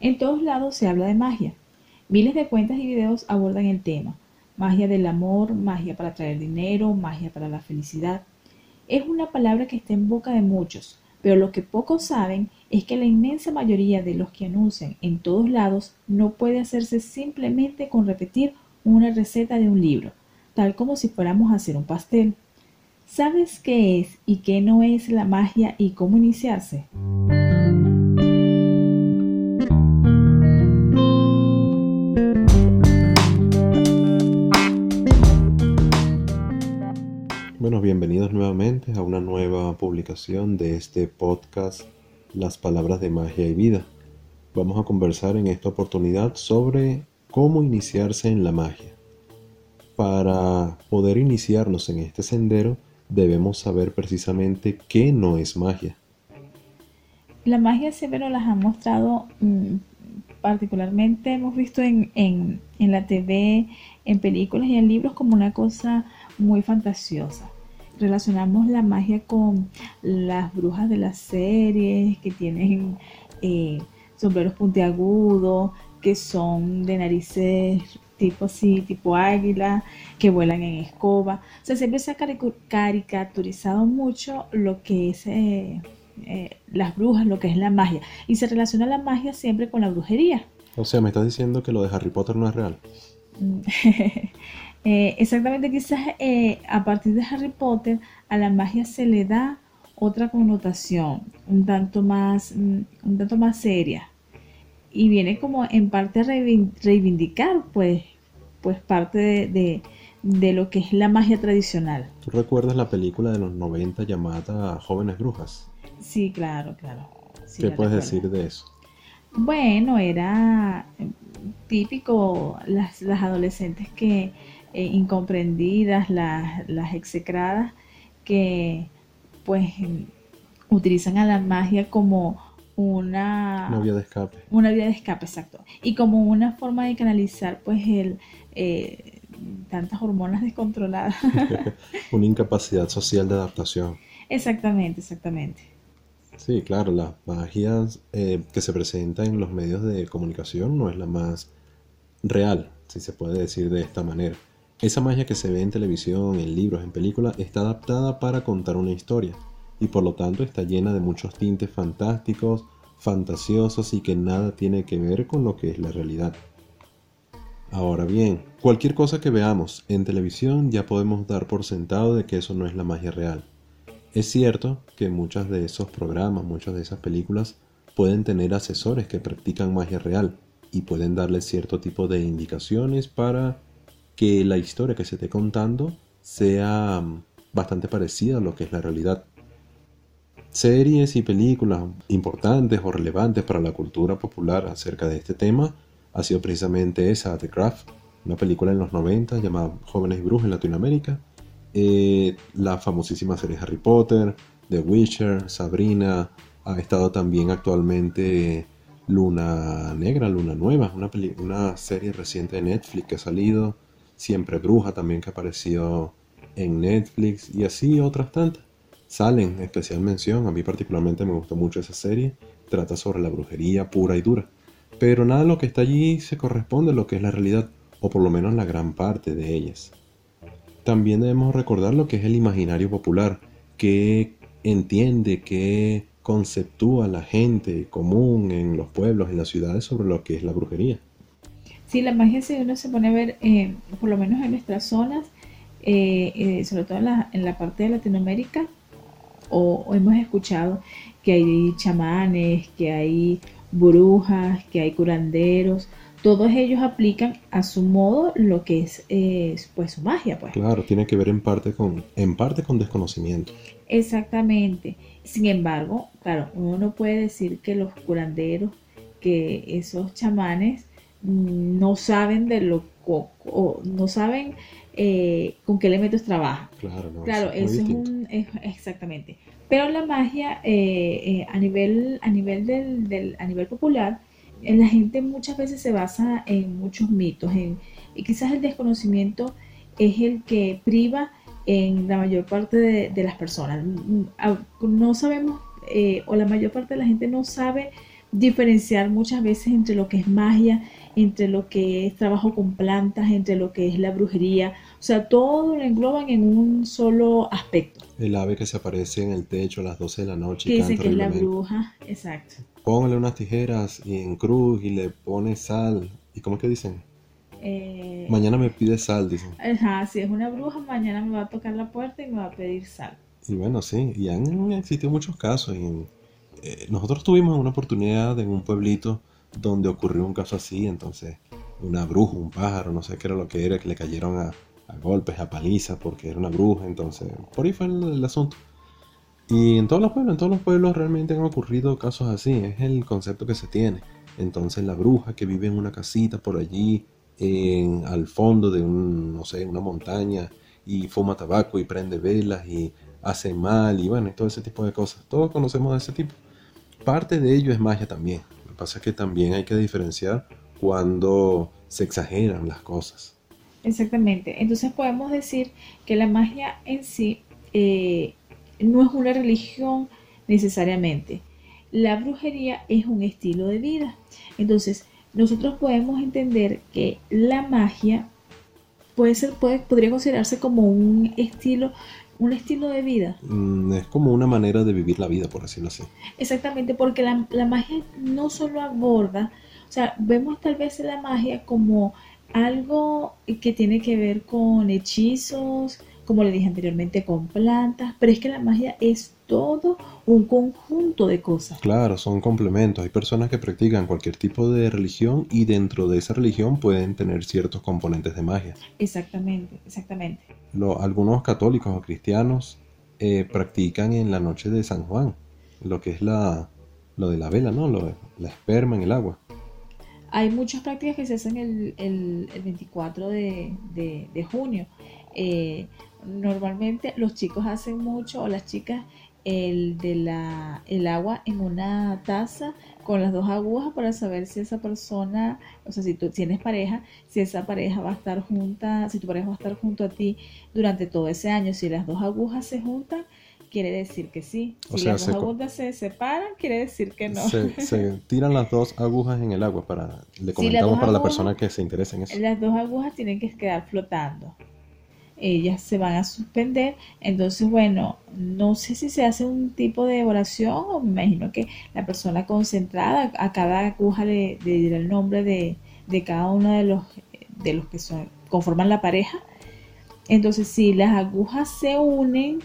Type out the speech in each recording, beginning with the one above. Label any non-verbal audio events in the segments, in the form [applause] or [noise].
En todos lados se habla de magia. Miles de cuentas y videos abordan el tema. Magia del amor, magia para traer dinero, magia para la felicidad. Es una palabra que está en boca de muchos, pero lo que pocos saben es que la inmensa mayoría de los que anuncian en todos lados no puede hacerse simplemente con repetir una receta de un libro, tal como si fuéramos a hacer un pastel. ¿Sabes qué es y qué no es la magia y cómo iniciarse? De este podcast Las Palabras de Magia y Vida. Vamos a conversar en esta oportunidad sobre cómo iniciarse en la magia. Para poder iniciarnos en este sendero debemos saber precisamente qué no es magia. La magia siempre nos las ha mostrado, mm, particularmente hemos visto en, en, en la TV, en películas y en libros como una cosa muy fantasiosa. Relacionamos la magia con las brujas de las series que tienen eh, sombreros puntiagudos, que son de narices tipo así, tipo águila, que vuelan en escoba. O sea, siempre se ha caricaturizado mucho lo que es eh, eh, las brujas, lo que es la magia. Y se relaciona la magia siempre con la brujería. O sea, me estás diciendo que lo de Harry Potter no es real. [laughs] Eh, exactamente, quizás eh, a partir de Harry Potter a la magia se le da otra connotación, un tanto más, mm, un tanto más seria. Y viene como en parte a reivindicar, pues, pues parte de, de, lo que es la magia tradicional. ¿Tú recuerdas la película de los 90 llamada Jóvenes Brujas? Sí, claro, claro. ¿Qué puedes decir de eso? Bueno, era típico las, las adolescentes que eh, incomprendidas, las, las execradas, que pues utilizan a la magia como una, una vía de escape. Una vía de escape, exacto. Y como una forma de canalizar pues el eh, tantas hormonas descontroladas. [laughs] [laughs] una incapacidad social de adaptación. Exactamente, exactamente. Sí, claro, la magia eh, que se presenta en los medios de comunicación no es la más real, si se puede decir de esta manera. Esa magia que se ve en televisión, en libros, en películas, está adaptada para contar una historia y por lo tanto está llena de muchos tintes fantásticos, fantasiosos y que nada tiene que ver con lo que es la realidad. Ahora bien, cualquier cosa que veamos en televisión ya podemos dar por sentado de que eso no es la magia real. Es cierto que muchos de esos programas, muchas de esas películas pueden tener asesores que practican magia real y pueden darle cierto tipo de indicaciones para que la historia que se esté contando sea mm, bastante parecida a lo que es la realidad. Series y películas importantes o relevantes para la cultura popular acerca de este tema ha sido precisamente esa, The Craft, una película en los 90 llamada Jóvenes Brujas en Latinoamérica, eh, la famosísima serie Harry Potter, The Witcher, Sabrina, ha estado también actualmente Luna Negra, Luna Nueva, una, una serie reciente de Netflix que ha salido, Siempre Bruja también que apareció en Netflix y así otras tantas. Salen especial mención, a mí particularmente me gustó mucho esa serie, trata sobre la brujería pura y dura. Pero nada de lo que está allí se corresponde a lo que es la realidad, o por lo menos la gran parte de ellas. También debemos recordar lo que es el imaginario popular, que entiende, que conceptúa la gente común en los pueblos, en las ciudades sobre lo que es la brujería. Sí, la magia si uno se pone a ver, eh, por lo menos en nuestras zonas, eh, eh, sobre todo en la, en la, parte de Latinoamérica, o, hemos escuchado que hay chamanes, que hay brujas, que hay curanderos, todos ellos aplican a su modo lo que es pues su magia pues. Claro tiene que ver en parte con en parte con desconocimiento. Exactamente. Sin embargo claro uno no puede decir que los curanderos que esos chamanes no saben de lo o no saben eh, con qué elementos trabaja. Claro, claro eso es, un, exactamente. Pero la magia eh, eh, a nivel a nivel del, a nivel popular, la gente muchas veces se basa en muchos mitos, en, y quizás el desconocimiento es el que priva en la mayor parte de, las personas. No sabemos o la mayor parte de la gente no sabe diferenciar muchas veces entre lo que es magia, entre lo que es trabajo con plantas, entre lo que es la brujería. O sea, todo lo engloban en un solo aspecto. El ave que se aparece en el techo a las 12 de la noche. Que dicen que es la bruja, exacto. Póngale unas tijeras y en cruz y le pone sal. ¿Y cómo es que dicen? Eh, mañana me pide sal, dicen. Ajá, si es una bruja, mañana me va a tocar la puerta y me va a pedir sal. Y bueno, sí, y han existido muchos casos. Y, eh, nosotros tuvimos una oportunidad en un pueblito donde ocurrió un caso así, entonces una bruja, un pájaro, no sé qué era lo que era, que le cayeron a, golpes, a palizas porque era una bruja, entonces por ahí fue el, asunto. Y en todos los pueblos, en todos los pueblos realmente han ocurrido casos así, es el concepto que se tiene. Entonces la bruja que vive en una casita por allí, al fondo de un, no sé, una montaña, y fuma tabaco y prende velas y hace mal y bueno, y todo ese tipo de cosas. Todos conocemos de ese tipo. Parte de ello es magia también pasa es que también hay que diferenciar cuando se exageran las cosas. Exactamente. Entonces podemos decir que la magia en sí eh, no es una religión necesariamente. La brujería es un estilo de vida. Entonces, nosotros podemos entender que la magia puede ser, puede, podría considerarse como un estilo un estilo de vida. Mm, es como una manera de vivir la vida, por decirlo así. Exactamente, porque la, la magia no solo aborda, o sea, vemos tal vez la magia como algo que tiene que ver con hechizos, como le dije anteriormente, con plantas, pero es que la magia es todo un conjunto de cosas. Claro, son complementos. Hay personas que practican cualquier tipo de religión y dentro de esa religión pueden tener ciertos componentes de magia. Exactamente, exactamente. Lo, algunos católicos o cristianos eh, practican en la noche de San Juan, lo que es la, lo de la vela, ¿no? Lo, la esperma en el agua. Hay muchas prácticas que se hacen el, el, 24 de, de, junio. Eh, normalmente los chicos hacen mucho o las chicas el de la el agua en una taza con las dos agujas para saber si esa persona, o sea, si tú tienes pareja, si esa pareja va a estar junta, si tu pareja va a estar junto a ti durante todo ese año, si las dos agujas se juntan, quiere decir que sí. Si las dos agujas se separan, quiere decir que no. Se, [laughs] tiran las dos agujas en el agua para, le comentamos para la persona que se interesa en eso. Las dos agujas tienen que quedar flotando ellas se van a suspender. Entonces, bueno, no sé si se hace un tipo de oración o me imagino que la persona concentrada a cada aguja le, dirá el nombre de, cada uno de los, de los que son, conforman la pareja. Entonces, si las agujas se unen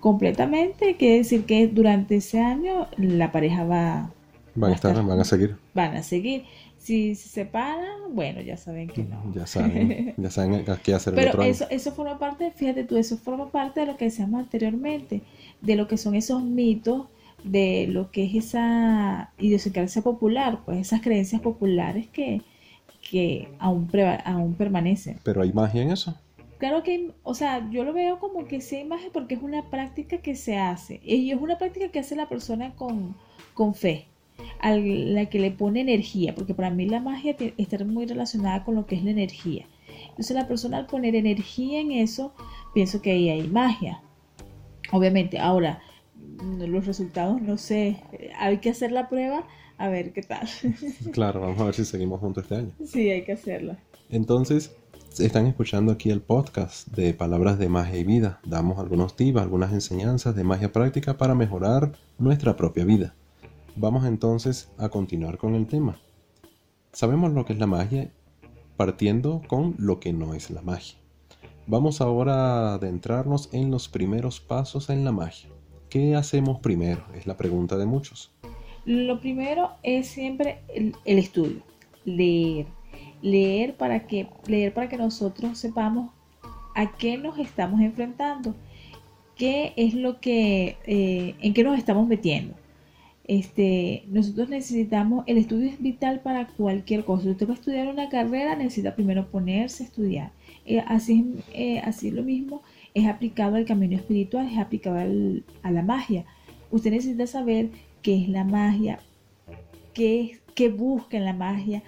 completamente, quiere decir que durante ese año la pareja va, van a, estar, van a seguir. Van a seguir. Si se separan, bueno, ya saben que no. Ya saben, ya saben qué hacer. Pero eso, eso forma parte, fíjate tú, eso forma parte de lo que decíamos anteriormente, de lo que son esos mitos, de lo que es esa idiosincrasia popular, pues esas creencias populares que, que aún, aún permanecen. Pero hay magia en eso. Claro que, o sea, yo lo veo como que sí hay magia porque es una práctica que se hace. Y es una práctica que hace la persona con, con fe a la que le pone energía, porque para mí la magia está muy relacionada con lo que es la energía. Entonces la persona al poner energía en eso, pienso que ahí hay magia. Obviamente, ahora los resultados no sé, hay que hacer la prueba a ver qué tal. [laughs] Claro, vamos a ver si seguimos juntos este año. Sí, hay que hacerla. Entonces, están escuchando aquí el podcast de Palabras de Magia y Vida. Damos algunos tips, algunas enseñanzas de magia práctica para mejorar nuestra propia vida. Vamos entonces a continuar con el tema. Sabemos lo que es la magia partiendo con lo que no es la magia. Vamos ahora a adentrarnos en los primeros pasos en la magia. ¿Qué hacemos primero? Es la pregunta de muchos. Lo primero es siempre el, estudio, leer. Leer para, que, leer para que nosotros sepamos a qué nos estamos enfrentando, qué es lo que, eh, en qué nos estamos metiendo este, nosotros necesitamos, el estudio es vital para cualquier cosa. Si usted va a estudiar una carrera, necesita primero ponerse a estudiar. Eh, así, eh, así lo mismo es aplicado al camino espiritual, es aplicado a la magia. Usted necesita saber qué es la magia, qué, qué busca en la magia,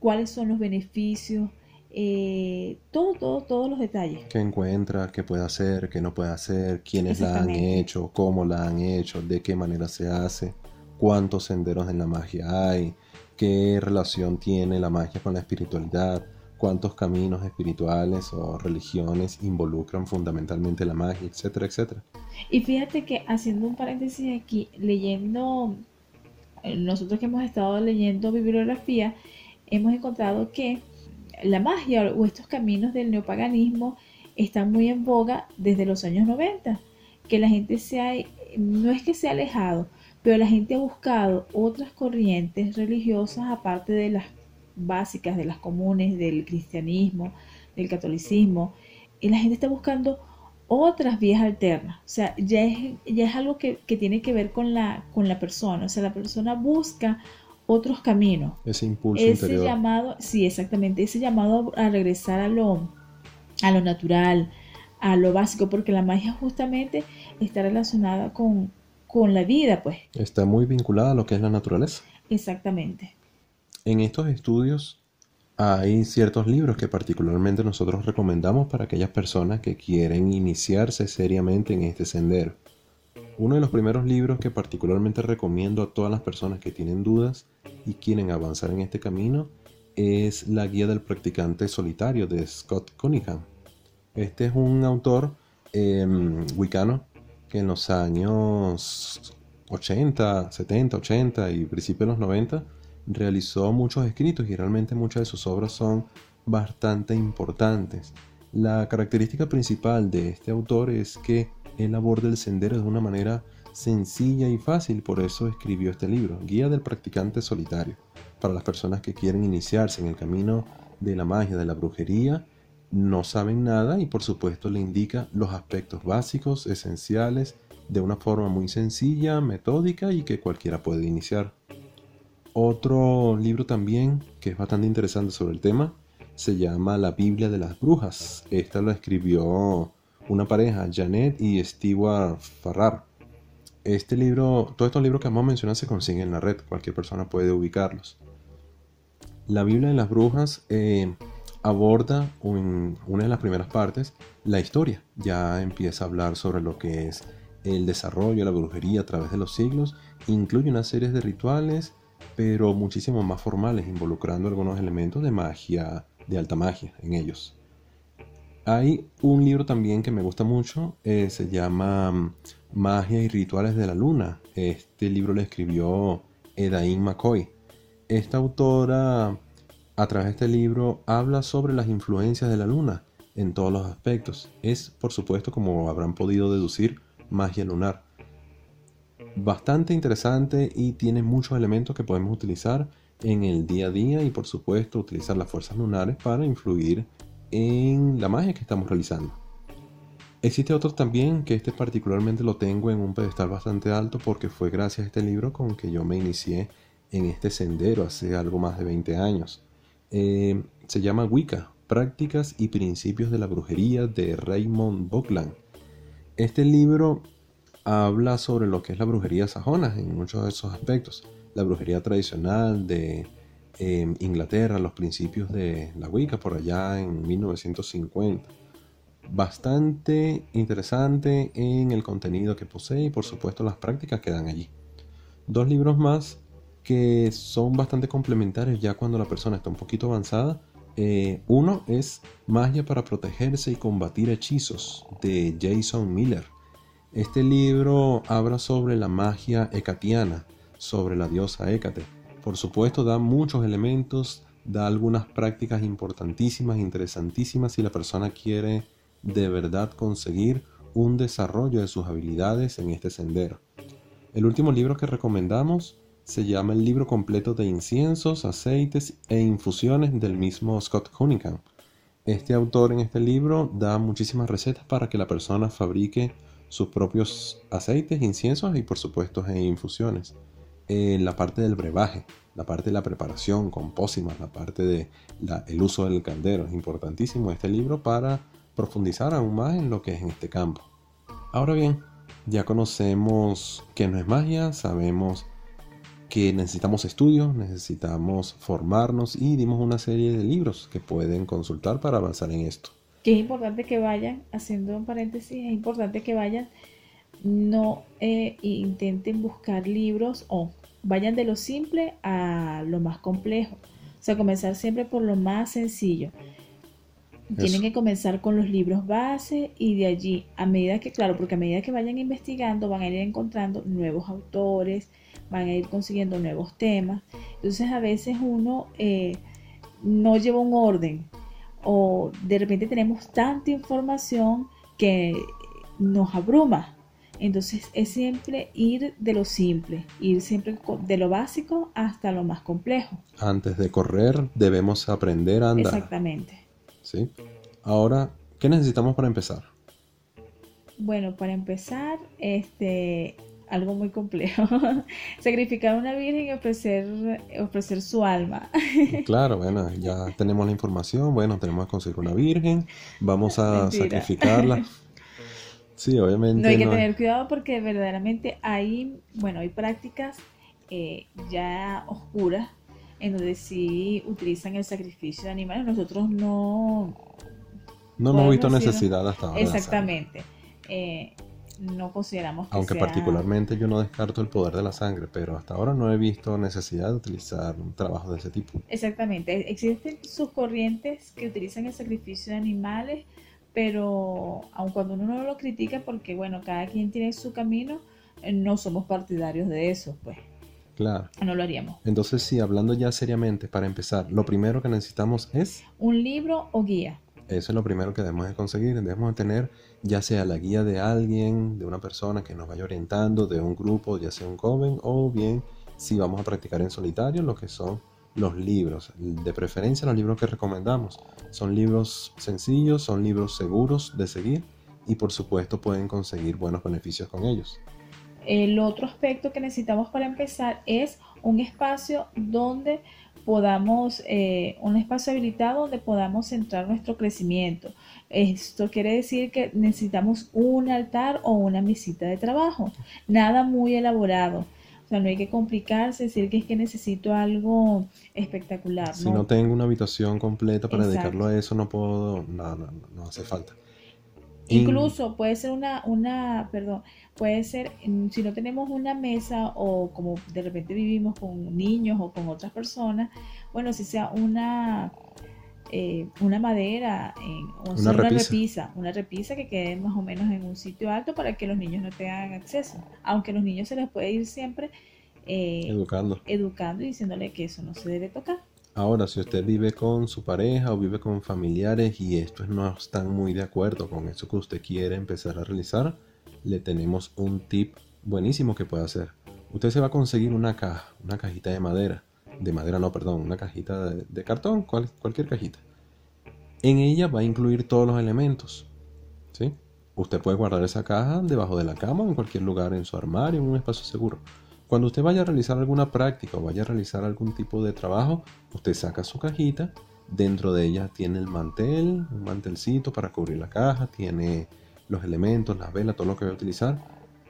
cuáles son los beneficios, eh, todo, todo, todos los detalles. ¿Qué encuentra? ¿Qué puede hacer? ¿Qué no puede hacer? ¿Quiénes la han hecho? ¿Cómo la han hecho? ¿De qué manera se hace? Cuántos senderos en la magia hay, qué relación tiene la magia con la espiritualidad, cuántos caminos espirituales o religiones involucran fundamentalmente la magia, etcétera, etcétera. Y fíjate que haciendo un paréntesis aquí, leyendo, eh, nosotros que hemos estado leyendo bibliografía, hemos encontrado que la magia o estos caminos del neopaganismo están muy en boga desde los años 90, que la gente se ha, no es que se ha alejado, pero la gente ha buscado otras corrientes religiosas aparte de las básicas, de las comunes, del cristianismo, del catolicismo, y la gente está buscando otras vías alternas. O sea, ya es, ya es algo que, tiene que ver con la, con la persona. O sea, la persona busca otros caminos. Ese impulso ese llamado, sí, exactamente, ese llamado a regresar a lo, a lo natural, a lo básico, porque la magia justamente está relacionada con, con la vida, pues. Está muy vinculada a lo que es la naturaleza. Exactamente. En estos estudios hay ciertos libros que particularmente nosotros recomendamos para aquellas personas que quieren iniciarse seriamente en este sendero. Uno de los primeros libros que particularmente recomiendo a todas las personas que tienen dudas y quieren avanzar en este camino es La Guía del Practicante Solitario de Scott Cunningham. Este es un autor eh, wicano que en los años 80, 70, 80 y principios de los 90 realizó muchos escritos y realmente muchas de sus obras son bastante importantes. La característica principal de este autor es que él aborda el sendero de una manera sencilla y fácil, por eso escribió este libro, Guía del Practicante Solitario, para las personas que quieren iniciarse en el camino de la magia, de la brujería, no saben nada y por supuesto le indica los aspectos básicos, esenciales, de una forma muy sencilla, metódica y que cualquiera puede iniciar. Otro libro también que es bastante interesante sobre el tema se llama La Biblia de las Brujas. Esta lo escribió una pareja, Janet y Stewart Farrar. Este libro, todos estos libros que vamos a mencionar se consiguen en la red, cualquier persona puede ubicarlos. La Biblia de las Brujas eh, aborda en una de las primeras partes la historia. Ya empieza a hablar sobre lo que es el desarrollo de la brujería a través de los siglos. Incluye una serie de rituales pero muchísimo más formales, involucrando algunos elementos de magia, de alta magia en ellos. Hay un libro también que me gusta mucho, eh, se llama mm, Magia y Rituales de la Luna. Este libro lo escribió Edain McCoy. Esta autora, a través de este libro, habla sobre las influencias de la luna en todos los aspectos. Es, por supuesto, como habrán podido deducir, magia lunar bastante interesante y tiene muchos elementos que podemos utilizar en el día a día y por supuesto utilizar las fuerzas lunares para influir en la magia que estamos realizando. Existe otro también que este particularmente lo tengo en un pedestal bastante alto porque fue gracias a este libro con que yo me inicié en este sendero hace algo más de 20 años. Eh, se llama Wicca, Prácticas y Principios de la Brujería de Raymond Buckland. Este libro habla sobre lo que es la brujería sajona en muchos de esos aspectos. La brujería tradicional de em, Inglaterra, los principios de la Wicca por allá en 1950. Bastante interesante en el contenido que posee y por supuesto las prácticas que dan allí. Dos libros más que son bastante complementarios ya cuando la persona está un poquito avanzada. Eh, uno es Magia para protegerse y combatir hechizos de Jason Miller. Este libro habla sobre la magia hecatiana, sobre la diosa Hécate. Por supuesto, da muchos elementos, da algunas prácticas importantísimas, interesantísimas si la persona quiere de verdad conseguir un desarrollo de sus habilidades en este sendero. El último libro que recomendamos se llama el libro completo de inciensos, aceites e infusiones del mismo Scott Cunningham. Este autor en este libro da muchísimas recetas para que la persona fabrique sus propios aceites, inciensos y por supuesto en infusiones. En la parte del brebaje, la parte de la preparación con pócimas, la parte del el uso del caldero. Es importantísimo este libro para profundizar aún más en lo que es en este campo. Ahora bien, ya conocemos que no es magia, sabemos que necesitamos estudios, necesitamos formarnos y dimos una serie de libros que pueden consultar para avanzar en esto que es importante que vayan, haciendo un paréntesis, es importante que vayan, no eh, intenten buscar libros o vayan de lo simple a lo más complejo. O sea, comenzar siempre por lo más sencillo. Tienen que comenzar con los libros base y de allí, a medida que, claro, porque a medida que vayan investigando, van a ir encontrando nuevos autores, van a ir consiguiendo nuevos temas. Entonces a veces uno eh, no lleva un orden o de repente tenemos tanta información que nos abruma. Entonces es siempre ir de lo simple, ir siempre de lo básico hasta lo más complejo. Antes de correr debemos aprender a andar. Exactamente. ¿Sí? Ahora, ¿qué necesitamos para empezar? Bueno, para empezar, este, algo muy complejo. [laughs] Sacrificar a una virgen y ofrecer, ofrecer su alma. [laughs] claro, bueno, ya tenemos la información. Bueno, tenemos que conseguir una virgen. Vamos a sacrificarla. [laughs] Sí, obviamente. No hay que tener cuidado porque verdaderamente hay, bueno, hay prácticas eh, ya oscuras en donde sí utilizan el sacrificio de animales. Nosotros no... No hemos visto necesidad hasta ahora. Exactamente. Eh, no consideramos que Aunque particularmente yo no descarto el poder de la sangre, pero hasta ahora no he visto necesidad de utilizar un trabajo de ese tipo. Exactamente. Existen sus corrientes que utilizan el sacrificio de animales, pero aun cuando uno no lo critica, porque bueno, cada quien tiene su camino, eh, no somos partidarios de eso, pues. Claro. No lo haríamos. Entonces, sí, hablando ya seriamente, para empezar, lo primero que necesitamos es... Un libro o guía. Eso es lo primero que debemos de conseguir. Debemos de tener ya sea la guía de alguien, de una persona que nos vaya orientando, de un grupo, ya sea un joven, o bien si vamos a practicar en solitario, lo que son los libros. De preferencia los libros que recomendamos. Son libros sencillos, son libros seguros de seguir y por supuesto pueden conseguir buenos beneficios con ellos. El otro aspecto que necesitamos para empezar es un espacio donde podamos, eh, un espacio habilitado donde podamos centrar nuestro crecimiento. Esto quiere decir que necesitamos un altar o una mesita de trabajo, nada muy elaborado. O sea, no hay que complicarse, decir que es que necesito algo espectacular. Si no, tengo una habitación completa para dedicarlo a eso, no puedo, no, no, no hace falta. Incluso puede ser una, una, perdón, puede ser, si no tenemos una mesa o como de repente vivimos con niños o con otras personas, bueno, si sea una, eh, una madera, o una, repisa. una repisa que quede más o menos en un sitio alto para que los niños no tengan acceso, aunque a los niños se les puede ir siempre eh, educando. educando y diciéndole que eso no se debe tocar. Ahora, si usted vive con su pareja o vive con familiares y estos no están muy de acuerdo con eso que usted quiere empezar a realizar, le tenemos un tip buenísimo que puede hacer. Usted se va a conseguir una caja, una cajita de madera. De madera no, perdón, una cajita de, cartón, cualquier cajita. En ella va a incluir todos los elementos. ¿sí? Usted puede guardar esa caja debajo de la cama en cualquier lugar en su armario, en un espacio seguro. Cuando usted vaya a realizar alguna práctica o vaya a realizar algún tipo de trabajo, usted saca su cajita, dentro de ella tiene el mantel, un mantelcito para cubrir la caja, tiene los elementos, las velas, todo lo que va a utilizar,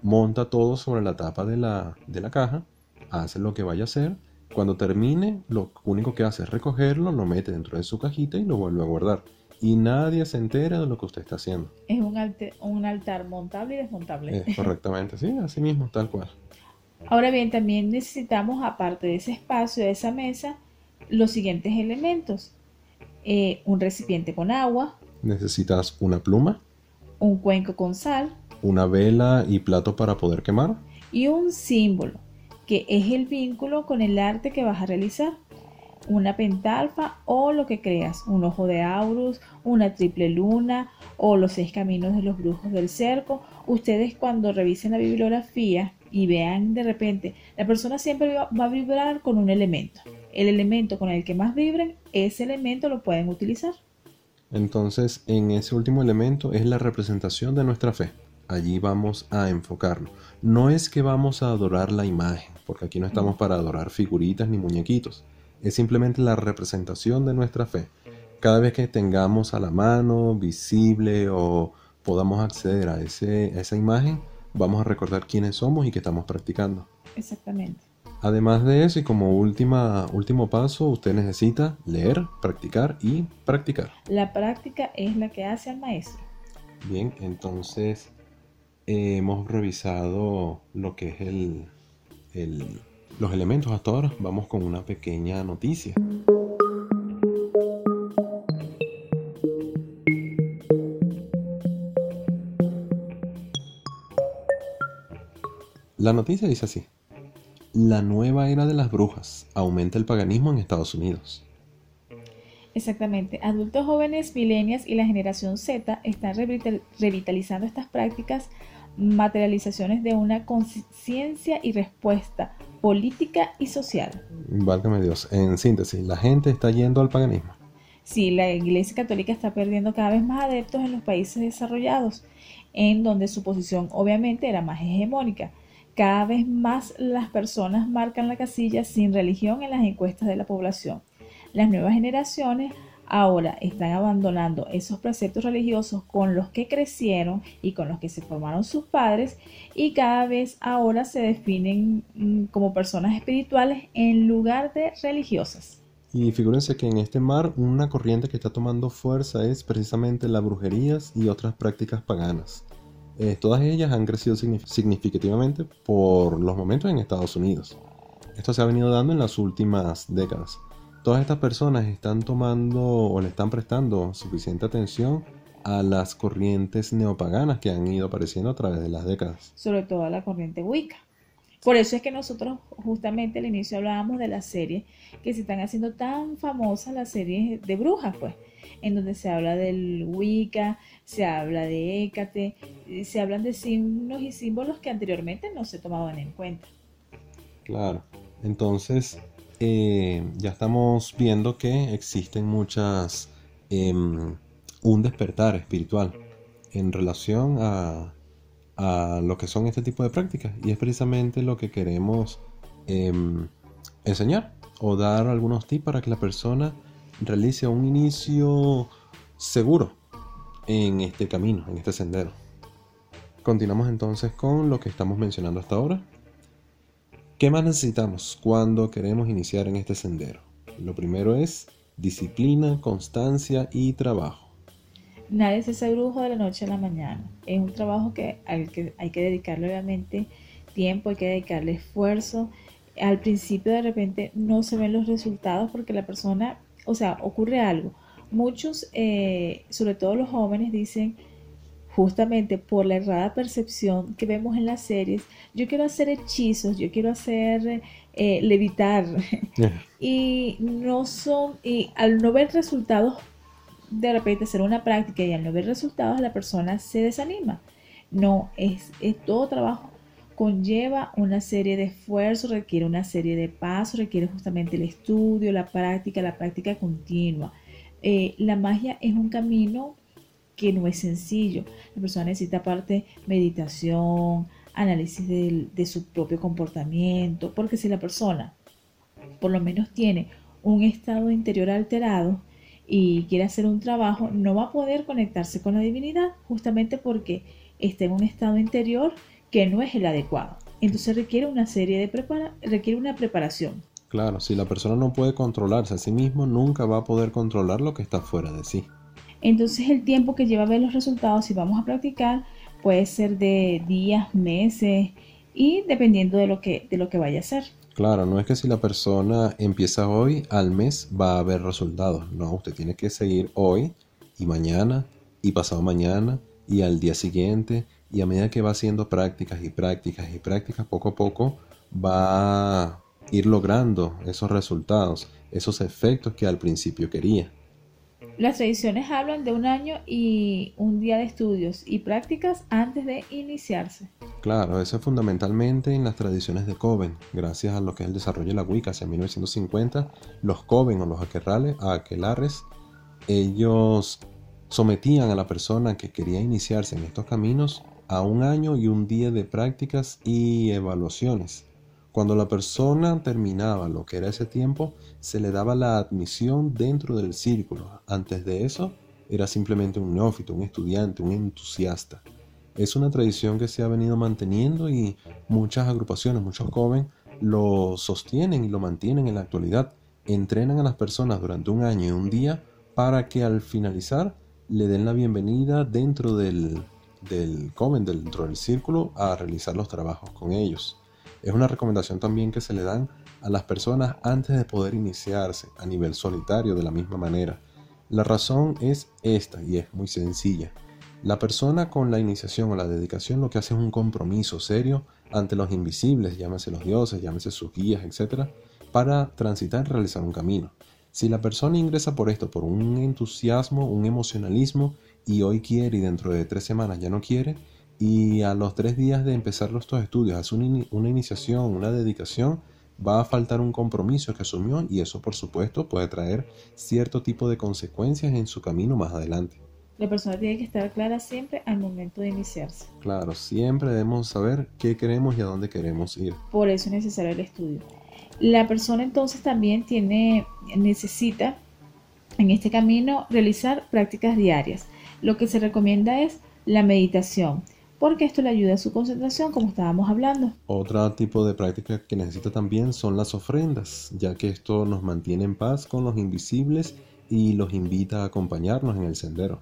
monta todo sobre la tapa de la, de la caja, hace lo que vaya a hacer, cuando termine lo único que hace es recogerlo, lo mete dentro de su cajita y lo vuelve a guardar. Y nadie se entera de lo que usted está haciendo. Es un, un altar montable y desmontable. correctamente, sí, así mismo, tal cual. Ahora bien, también necesitamos, aparte de ese espacio, de esa mesa, los siguientes elementos. Eh, un recipiente con agua. Necesitas una pluma. Un cuenco con sal. Una vela y plato para poder quemar. Y un símbolo, que es el vínculo con el arte que vas a realizar. Una pentalfa o lo que creas, un ojo de Aurus, una triple luna o los seis caminos de los brujos del cerco. Ustedes cuando revisen la bibliografía y vean de repente, la persona siempre va a vibrar con un elemento. El elemento con el que más vibren, ese elemento lo pueden utilizar. Entonces, en ese último elemento es la representación de nuestra fe. Allí vamos a enfocarlo. No es que vamos a adorar la imagen, porque aquí no estamos para adorar figuritas ni muñequitos. Es simplemente la representación de nuestra fe. Cada vez que tengamos a la mano, visible o podamos acceder a, ese, a esa imagen, vamos a recordar quiénes somos y qué estamos practicando. Exactamente. Además de eso, y como última, último paso, usted necesita leer, practicar y practicar. La práctica es la que hace al maestro. Bien, entonces hemos revisado lo que es el, el, los elementos hasta ahora, vamos con una pequeña noticia. La noticia dice así. La nueva era de las brujas. Aumenta el paganismo en Estados Unidos. Exactamente. Adultos jóvenes, millennials y la generación Z están revitalizando estas prácticas, materializaciones de una conciencia y respuesta política y social. Válgame Dios. En síntesis, la gente está yendo al paganismo. Sí, la Iglesia Católica está perdiendo cada vez más adeptos en los países desarrollados, en donde su posición obviamente era más hegemónica. Cada vez más las personas marcan la casilla sin religión en las encuestas de la población. Las nuevas generaciones ahora están abandonando esos preceptos religiosos con los que crecieron y con los que se formaron sus padres y cada vez ahora se definen mm, como personas espirituales en lugar de religiosas. Y figúrense que en este mar una corriente que está tomando fuerza es precisamente las brujerías y otras prácticas paganas. Eh, todas ellas han crecido significativamente por los momentos en Estados Unidos. Esto se ha venido dando en las últimas décadas. Todas estas personas están tomando o le están prestando suficiente atención a las corrientes neopaganas que han ido apareciendo a través de las décadas. Sobre todo a la corriente Wicca. Por eso es que nosotros justamente al inicio hablábamos de las series que se están haciendo tan famosas, las series de brujas, pues en donde se habla del Wicca, se habla de Hécate, se hablan de signos y símbolos que anteriormente no se tomaban en cuenta. Claro, entonces eh, ya estamos viendo que existen muchas, em, un despertar espiritual en relación a, a, lo que son este tipo de prácticas y es precisamente lo que queremos em, enseñar o dar algunos tips para que la persona realice un inicio seguro en este camino, en este sendero. Continuamos entonces con lo que estamos mencionando hasta ahora. ¿Qué más necesitamos cuando queremos iniciar en este sendero? Lo primero es disciplina, constancia y trabajo. Nadie se hace brujo de la noche a la mañana. Es un trabajo que, al que hay que dedicarle obviamente tiempo, hay que dedicarle esfuerzo. Al principio de repente no se ven los resultados porque la persona o sea, ocurre algo. Muchos, eh, sobre todo los jóvenes, dicen justamente por la errada percepción que vemos en las series, yo quiero hacer hechizos, yo quiero hacer eh, levitar. [laughs] y no son, y al no ver resultados, de repente hacer una práctica y al no ver resultados, la persona se desanima. No, es, es todo trabajo conlleva una serie de esfuerzos, requiere una serie de pasos, requiere justamente el estudio, la práctica, la práctica continua. Eh, la magia es un camino que no es sencillo. La persona necesita aparte meditación, análisis de su propio comportamiento, porque si la persona por lo menos tiene un estado interior alterado y quiere hacer un trabajo, no va a poder conectarse con la divinidad justamente porque está en un estado interior que no es el adecuado. Entonces requiere una serie de prepara requiere una preparación. Claro, si la persona no puede controlarse a sí mismo, nunca va a poder controlar lo que está fuera de sí. Entonces el tiempo que lleva a ver los resultados, si vamos a practicar, puede ser de días, meses y dependiendo de lo que, de lo que vaya a hacer. Claro, no es que si la persona empieza hoy, al mes va a haber resultados. No, usted tiene que seguir hoy y mañana y pasado mañana y al día siguiente y a medida que va haciendo prácticas y prácticas y prácticas, poco a poco va a ir logrando esos resultados, esos efectos que al principio quería. Las tradiciones hablan de un año y un día de estudios y prácticas antes de iniciarse. Claro, eso es fundamentalmente en las tradiciones de Coven. Gracias a lo que es el desarrollo de la Wicca hacia 1950, los Coven o los aquelares, ellos sometían a la persona que quería iniciarse en estos caminos a un año y un día de prácticas y evaluaciones. Cuando la persona terminaba lo que era ese tiempo, se le daba la admisión dentro del círculo. Antes de eso, era simplemente un neófito, un estudiante, un entusiasta. Es una tradición que se ha venido manteniendo y muchas agrupaciones, muchos jóvenes lo sostienen y lo mantienen en la actualidad. Entrenan a las personas durante un año y un día para que al finalizar le den la bienvenida dentro del, del Coven, dentro del círculo, a realizar los trabajos con ellos. Es una recomendación también que se le dan a las personas antes de poder iniciarse a nivel solitario de la misma manera. La razón es esta y es muy sencilla. La persona con la iniciación o la dedicación lo que hace es un compromiso serio ante los invisibles, llámese los dioses, llámese sus guías, etc., para transitar y realizar un camino. Si la persona ingresa por esto, por un entusiasmo, un emocionalismo, y hoy quiere y dentro de tres semanas ya no quiere, y a los tres días de empezar estos estudios hace una, iniciación, una dedicación, va a faltar un compromiso que asumió y eso por supuesto puede traer cierto tipo de consecuencias en su camino más adelante. La persona tiene que estar clara siempre al momento de iniciarse. Claro, siempre debemos saber qué queremos y a dónde queremos ir. Por eso es necesario el estudio. La persona entonces también tiene, necesita en este camino realizar prácticas diarias. Lo que se recomienda es la meditación, porque esto le ayuda a su concentración, como estábamos hablando. Otro tipo de práctica que necesita también son las ofrendas, ya que esto nos mantiene en paz con los invisibles y los invita a acompañarnos en el sendero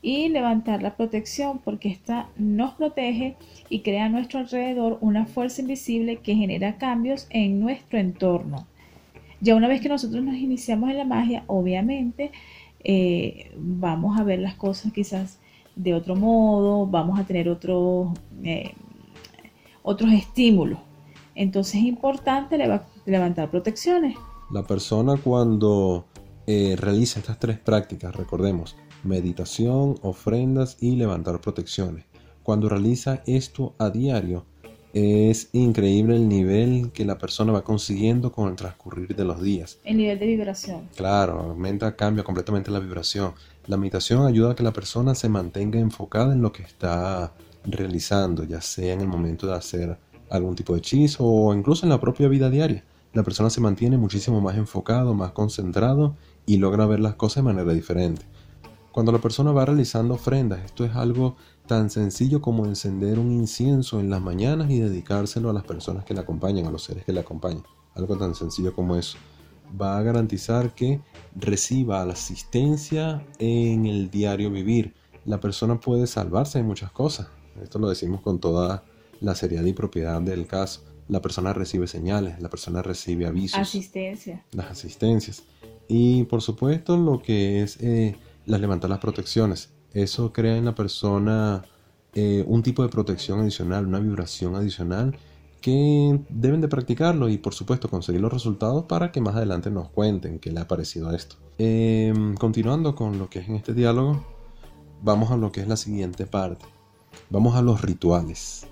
y levantar la protección porque esta nos protege y crea a nuestro alrededor una fuerza invisible que genera cambios en nuestro entorno. Ya una vez que nosotros nos iniciamos en la magia, obviamente eh, vamos a ver las cosas quizás de otro modo, vamos a tener otros eh, otros estímulos. Entonces es importante levantar protecciones. La persona cuando eh, realiza estas tres prácticas, recordemos, meditación, ofrendas y levantar protecciones. Cuando realiza esto a diario, es increíble el nivel que la persona va consiguiendo con el transcurrir de los días. El nivel de vibración. Claro, aumenta, cambia completamente la vibración. La meditación ayuda a que la persona se mantenga enfocada en lo que está realizando, ya sea en el momento de hacer algún tipo de hechizo o incluso en la propia vida diaria. La persona se mantiene muchísimo más enfocado, más concentrado y logra ver las cosas de manera diferente. Cuando la persona va realizando ofrendas, esto es algo tan sencillo como encender un incienso en las mañanas y dedicárselo a las personas que le acompañan, a los seres que le acompañan. Algo tan sencillo como eso. Va a garantizar que reciba la asistencia en el diario vivir. La persona puede salvarse de muchas cosas. Esto lo decimos con toda la seriedad y propiedad del caso. La persona recibe señales, la persona recibe avisos. Asistencia. Las asistencias. Y por supuesto lo que es eh, las levantar las protecciones. Eso crea en la persona eh, un tipo de protección adicional, una vibración adicional que deben de practicarlo y por supuesto conseguir los resultados para que más adelante nos cuenten qué le ha parecido a esto. Em, continuando con lo que es en este diálogo, vamos a lo que es la siguiente parte. Vamos a los rituales.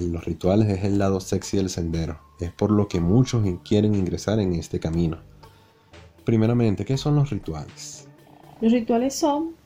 Los rituales es el lado sexy del sendero. Es por lo que muchos quieren ingresar en este camino. Primeramente, ¿qué son los rituales? Los rituales son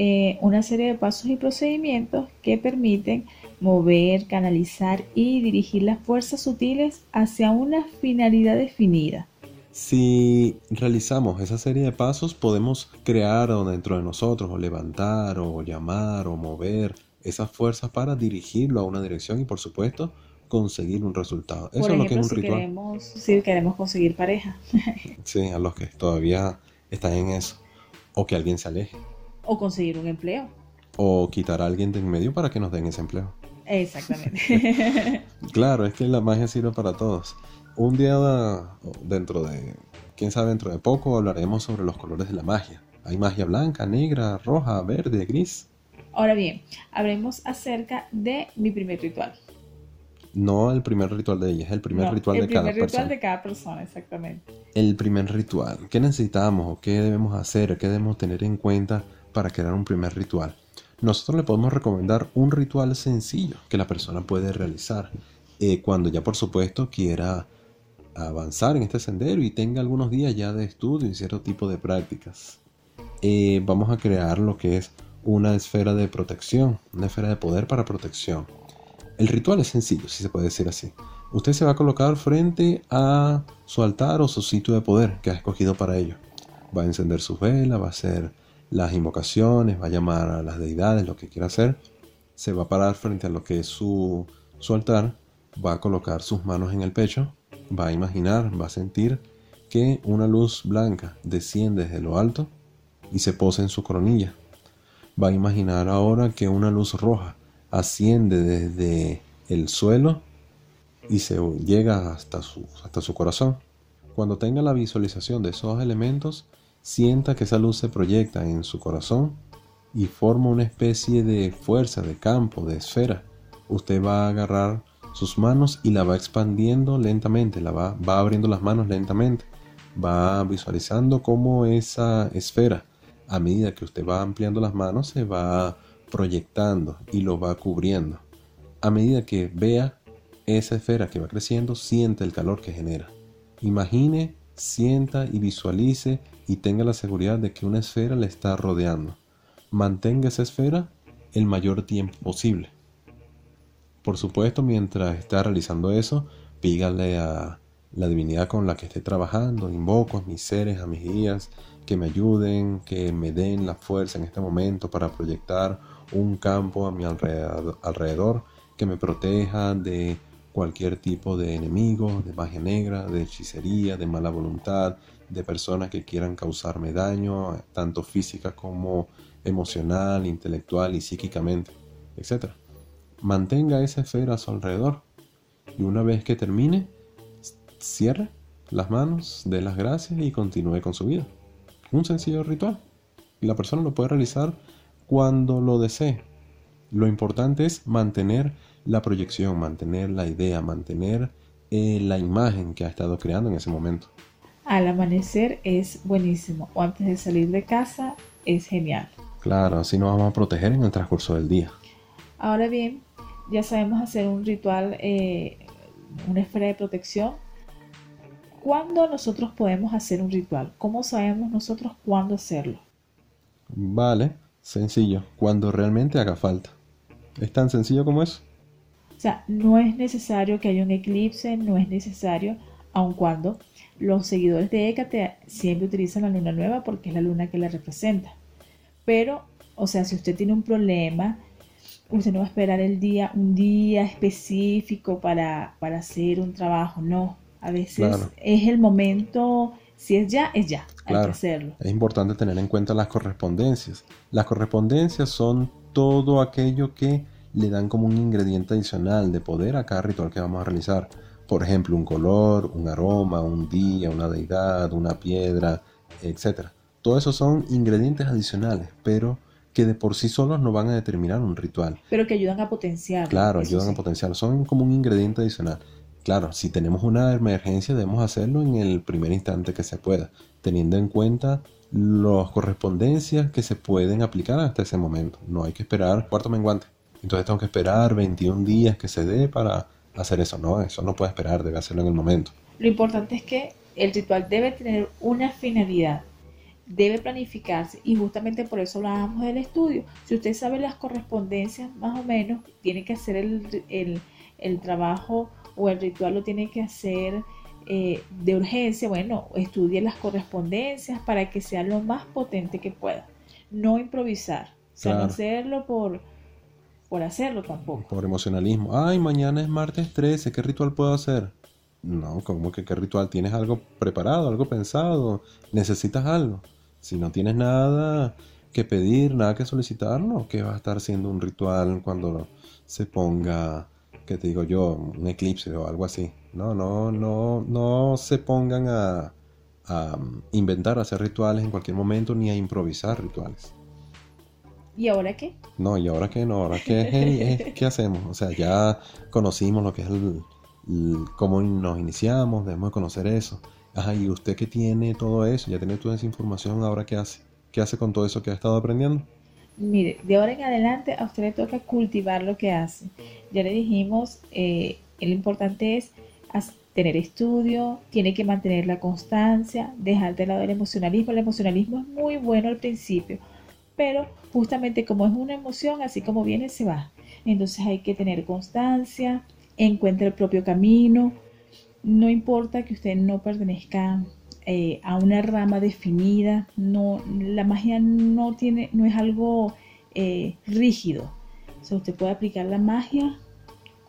eh, una serie de pasos y procedimientos que permiten mover, canalizar y dirigir las fuerzas sutiles hacia una finalidad definida. Si realizamos esa serie de pasos, podemos crear dentro de nosotros, o levantar, o llamar, o mover esas fuerzas para dirigirlo a una dirección y, por supuesto, conseguir un resultado. Eso es lo que es un ritual. Queremos, si queremos conseguir pareja. [laughs] sí, a los que todavía están en eso o que alguien se aleje. O conseguir un empleo. O quitar a alguien de en medio para que nos den ese empleo. Exactamente. [laughs] claro, es que la magia sirve para todos. Un día dentro de, quién sabe, dentro de poco hablaremos sobre los colores de la magia. Hay magia blanca, negra, roja, verde, gris. Ahora bien, hablemos acerca de mi primer ritual. No el primer ritual de ella, es el primer ritual de cada persona. El primer ritual de cada persona, exactamente. El primer ritual. ¿Qué necesitamos o qué debemos hacer qué debemos tener en cuenta para crear un primer ritual? Nosotros le podemos recomendar un ritual sencillo que la persona puede realizar eh, cuando ya por supuesto quiera avanzar en este sendero y tenga algunos días ya de estudio y cierto tipo de prácticas. Eh, vamos a crear lo que es una esfera de protección, una esfera de poder para protección. El ritual es sencillo, si se puede decir así. Usted se va a colocar frente a su altar o su sitio de poder que ha escogido para ello. Va a encender su vela, va a hacer las invocaciones, va a llamar a las deidades, lo que quiera hacer. Se va a parar frente a lo que es su, su altar, va a colocar sus manos en el pecho, va a imaginar, va a sentir que una luz blanca desciende desde lo alto y se posa en su coronilla. Va a imaginar ahora que una luz roja asciende desde el suelo y se llega hasta su, hasta su corazón. Cuando tenga la visualización de esos elementos, sienta que esa luz se proyecta en su corazón y forma una especie de fuerza, de campo, de esfera. Usted va a agarrar sus manos y la va expandiendo lentamente, la va, va abriendo las manos lentamente, va visualizando cómo esa esfera, a medida que usted va ampliando las manos, se va proyectando y lo va cubriendo. A medida que vea esa esfera que va creciendo, siente el calor que genera. Imagine, sienta y visualice y tenga la seguridad de que una esfera le está rodeando. Mantenga esa esfera el mayor tiempo posible. Por supuesto, mientras está realizando eso, pígale a la divinidad con la que esté trabajando, invoco a mis seres, a mis guías, que me ayuden, que me den la fuerza en este momento para proyectar un campo a mi alrededor, que me proteja de cualquier tipo de enemigo, de magia negra, de hechicería, de mala voluntad, de personas que quieran causarme daño, tanto física como emocional, intelectual y psíquicamente, etc. Mantenga esa esfera a su alrededor y una vez que termine, cierre las manos, dé las gracias y continúe con su vida. Un sencillo ritual. Y la persona lo puede realizar cuando lo desee. Lo importante es mantener la proyección, mantener la idea, mantener eh, la imagen que ha estado creando en ese momento. Al amanecer es buenísimo o antes de salir de casa es genial. Claro, así nos vamos a proteger en el transcurso del día. Ahora bien, ya sabemos hacer un ritual, eh, una esfera de protección. ¿Cuándo nosotros podemos hacer un ritual? ¿Cómo sabemos nosotros cuándo hacerlo? Vale, sencillo, cuando realmente haga falta. Es tan sencillo como eso. O sea, no es necesario que haya un eclipse, no es necesario, aun cuando los seguidores de Hécate siempre utilizan la luna nueva porque es la luna que la representa. Pero, o sea, si usted tiene un problema, usted no va a esperar el día, un día específico para, para hacer un trabajo, no. A veces es el momento, si es ya, es ya, hay que hacerlo. Es importante tener en cuenta las correspondencias. Las correspondencias son todo aquello que le dan como un ingrediente adicional de poder a cada ritual que vamos a realizar. Por ejemplo, un color, un aroma, un día, una deidad, una piedra, etc. Todo eso son ingredientes adicionales, pero que de por sí solos no van a determinar un ritual. Pero que ayudan a potenciar. Claro, ayudan a potenciar. Son como un ingrediente adicional. Claro, si tenemos una emergencia debemos hacerlo en el primer instante que se pueda, teniendo en cuenta las correspondencias que se pueden aplicar hasta ese momento. No hay que esperar cuarto menguante. Entonces tengo que esperar 21 días que se dé para hacer eso. No, eso no puede esperar, debe hacerlo en el momento. Lo importante es que el ritual debe tener una finalidad, debe planificarse y justamente por eso hablábamos del estudio. Si usted sabe las correspondencias más o menos, tiene que hacer el, el trabajo o el ritual lo tiene que hacer eh, de urgencia, bueno, estudie las correspondencias para que sea lo más potente que pueda. No improvisar, o sea, no hacerlo por, por hacerlo tampoco. Por emocionalismo. Ay, mañana es martes 13, ¿qué ritual puedo hacer? No, como que qué ritual? ¿Tienes algo preparado, algo pensado? ¿Necesitas algo? Si no tienes nada que pedir, nada que solicitar, no, que va a estar siendo un ritual cuando se ponga que te digo yo, un eclipse o algo así. No, no, no, no se pongan a, a inventar, a hacer rituales en cualquier momento ni a improvisar rituales. ¿Y ahora qué? No, ¿y ahora qué? No, ahora qué, qué hacemos. O sea, ya conocimos lo que es el, cómo nos iniciamos, debemos conocer eso. Ajá, y usted que tiene todo eso, ya tiene toda esa información, ¿ahora qué hace? ¿Qué hace con todo eso que ha estado aprendiendo? mire, de ahora en adelante a usted le toca cultivar lo que hace. Ya le dijimos, eh, lo importante es tener estudio, tiene que mantener la constancia, dejar de lado el emocionalismo. El emocionalismo es muy bueno al principio, pero justamente como es una emoción, así como viene, se va. Entonces hay que tener constancia, encuentre el propio camino. No importa que usted no pertenezca eh, a una rama definida. No, la magia no, tiene, no es algo eh, rígido. Usted puede aplicar la magia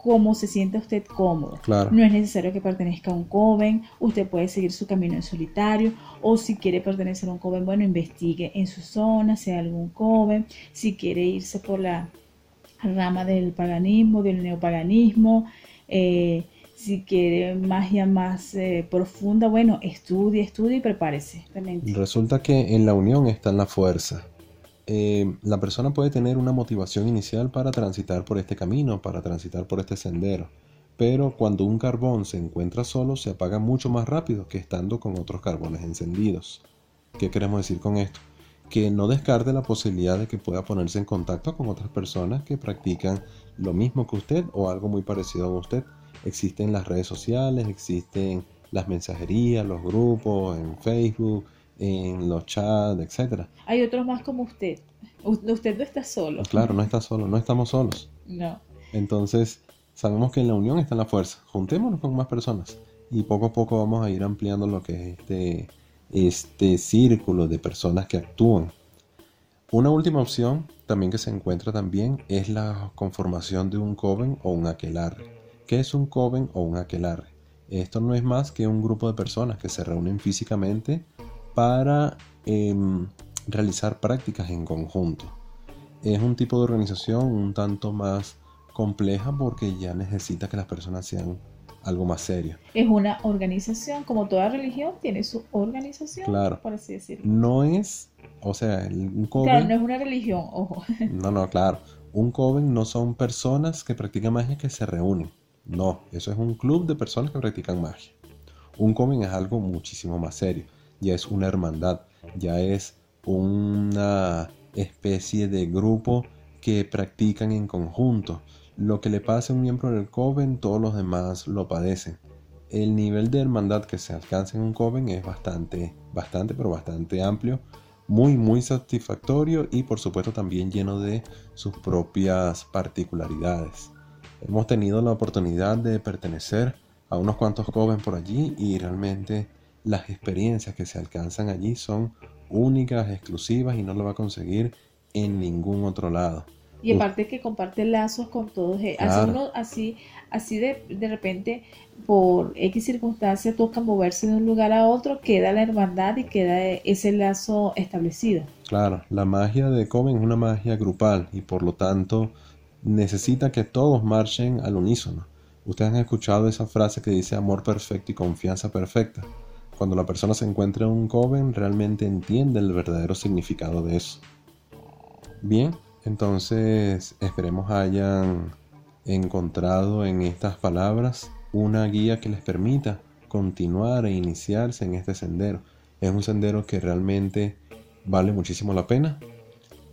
como se sienta usted cómodo. No es necesario que pertenezca a un coven, usted puede seguir su camino en solitario o si quiere pertenecer a un coven, bueno, investigue en su zona, sea algún coven, si quiere irse por la rama del paganismo, del neopaganismo, eh, Si quiere magia más eh, profunda, bueno, estudie, estudie y prepárese. Resulta que en la unión está la fuerza. Eh, la persona puede tener una motivación inicial para transitar por este camino, para transitar por este sendero. Pero cuando un carbón se encuentra solo, se apaga mucho más rápido que estando con otros carbones encendidos. ¿Qué queremos decir con esto? Que no descarte la posibilidad de que pueda ponerse en contacto con otras personas que practican lo mismo que usted o algo muy parecido a usted. Existen las redes sociales, existen las mensajerías, los grupos en Facebook, en los chats, etcétera. Hay otros más como usted. usted no está solo. Claro, no está solo, no estamos solos. No. Entonces, sabemos que en la unión está la fuerza. Juntémonos con más personas y poco a poco vamos a ir ampliando lo que es este, este círculo de personas que actúan. Una última opción también que se encuentra también es la conformación de un coven o un aquelarre. ¿Qué es un coven o un aquelarre? Esto no es más que un grupo de personas que se reúnen físicamente para em, realizar prácticas en conjunto. Es un tipo de organización un tanto más compleja porque ya necesita que las personas sean algo más serio. Es una organización, como toda religión tiene su organización, claro. por así decirlo. No es, o sea, un coven... Claro, no es una religión, ojo. [laughs] No, no, claro. Un coven no son personas que practican magia que se reúnen. No, eso es un club de personas que practican magia. Un coven es algo muchísimo más serio ya es una hermandad, ya es una especie de grupo que practican en conjunto. Lo que le pasa a un miembro del coven, todos los demás lo padecen. El nivel de hermandad que se alcanza en un coven es bastante, bastante, pero bastante amplio, muy, muy satisfactorio y por supuesto también lleno de sus propias particularidades. Hemos tenido la oportunidad de pertenecer a unos cuantos coven por allí y realmente las experiencias que se alcanzan allí son únicas, exclusivas y no lo va a conseguir en ningún otro lado. Y aparte que comparte lazos con todos. Eh, así, así, de, de repente, por X circunstancia, toca moverse de un lugar a otro, queda la hermandad y queda ese lazo establecido. Claro, la magia de Coven es una magia grupal y por lo tanto necesita que todos marchen al unísono. Ustedes han escuchado esa frase que dice amor perfecto y confianza perfecta. Cuando la persona se encuentra en un coven, realmente entiende el verdadero significado de eso. Bien, entonces esperemos hayan encontrado en estas palabras una guía que les permita continuar e iniciarse en este sendero. Es un sendero que realmente vale muchísimo la pena.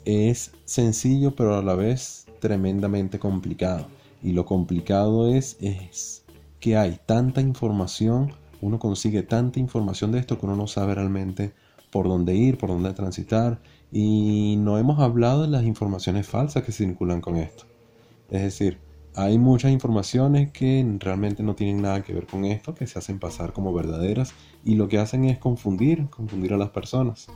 Es sencillo pero a la vez tremendamente complicado. Y lo complicado es, es que hay tanta información uno consigue tanta información de esto que uno no sabe realmente por dónde ir, por dónde transitar. Y no hemos hablado de las informaciones falsas que circulan con esto. Es decir, hay muchas informaciones que realmente no tienen nada que ver con esto, que se hacen pasar como verdaderas y lo que hacen es confundir, confundir a las personas.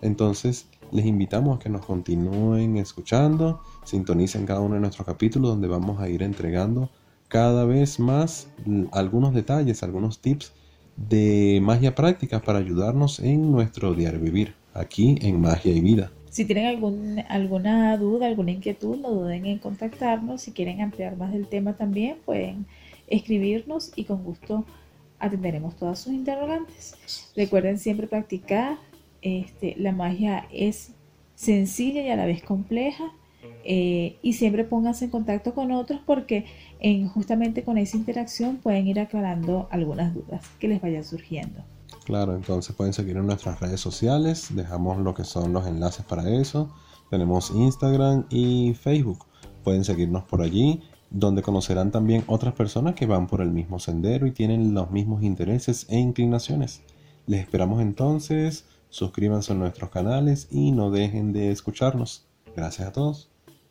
Entonces, les invitamos a que nos continúen escuchando, sintonicen cada uno de nuestros capítulos donde vamos a ir entregando cada vez más algunos detalles, algunos tips de magia práctica para ayudarnos en nuestro diario vivir, aquí en Magia y Vida. Si tienen algún, alguna duda, alguna inquietud, no duden en contactarnos. Si quieren ampliar más del tema también, pueden escribirnos y con gusto atenderemos todas sus interrogantes. Recuerden siempre practicar. Este, la magia es sencilla y a la vez compleja. Eh, y siempre pónganse en contacto con otros porque en, justamente con esa interacción pueden ir aclarando algunas dudas que les vayan surgiendo. Claro, entonces pueden seguir en nuestras redes sociales, dejamos lo que son los enlaces para eso. Tenemos Instagram y Facebook. Pueden seguirnos por allí, donde conocerán también otras personas que van por el mismo sendero y tienen los mismos intereses e inclinaciones. Les esperamos entonces, suscríbanse a nuestros canales y no dejen de escucharnos. Gracias a todos.